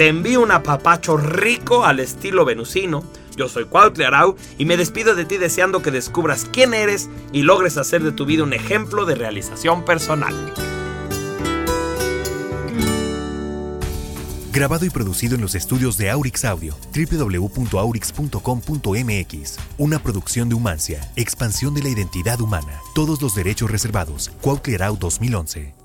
te envío un apapacho rico al estilo venusino. Yo soy Cuautle Arau y me despido de ti deseando que descubras quién eres y logres hacer de tu vida un ejemplo de realización personal. Grabado y producido en los estudios de Aurix Audio, www.aurix.com.mx. Una producción de Humancia, expansión de la identidad humana. Todos los derechos reservados. Cuautle Arau 2011.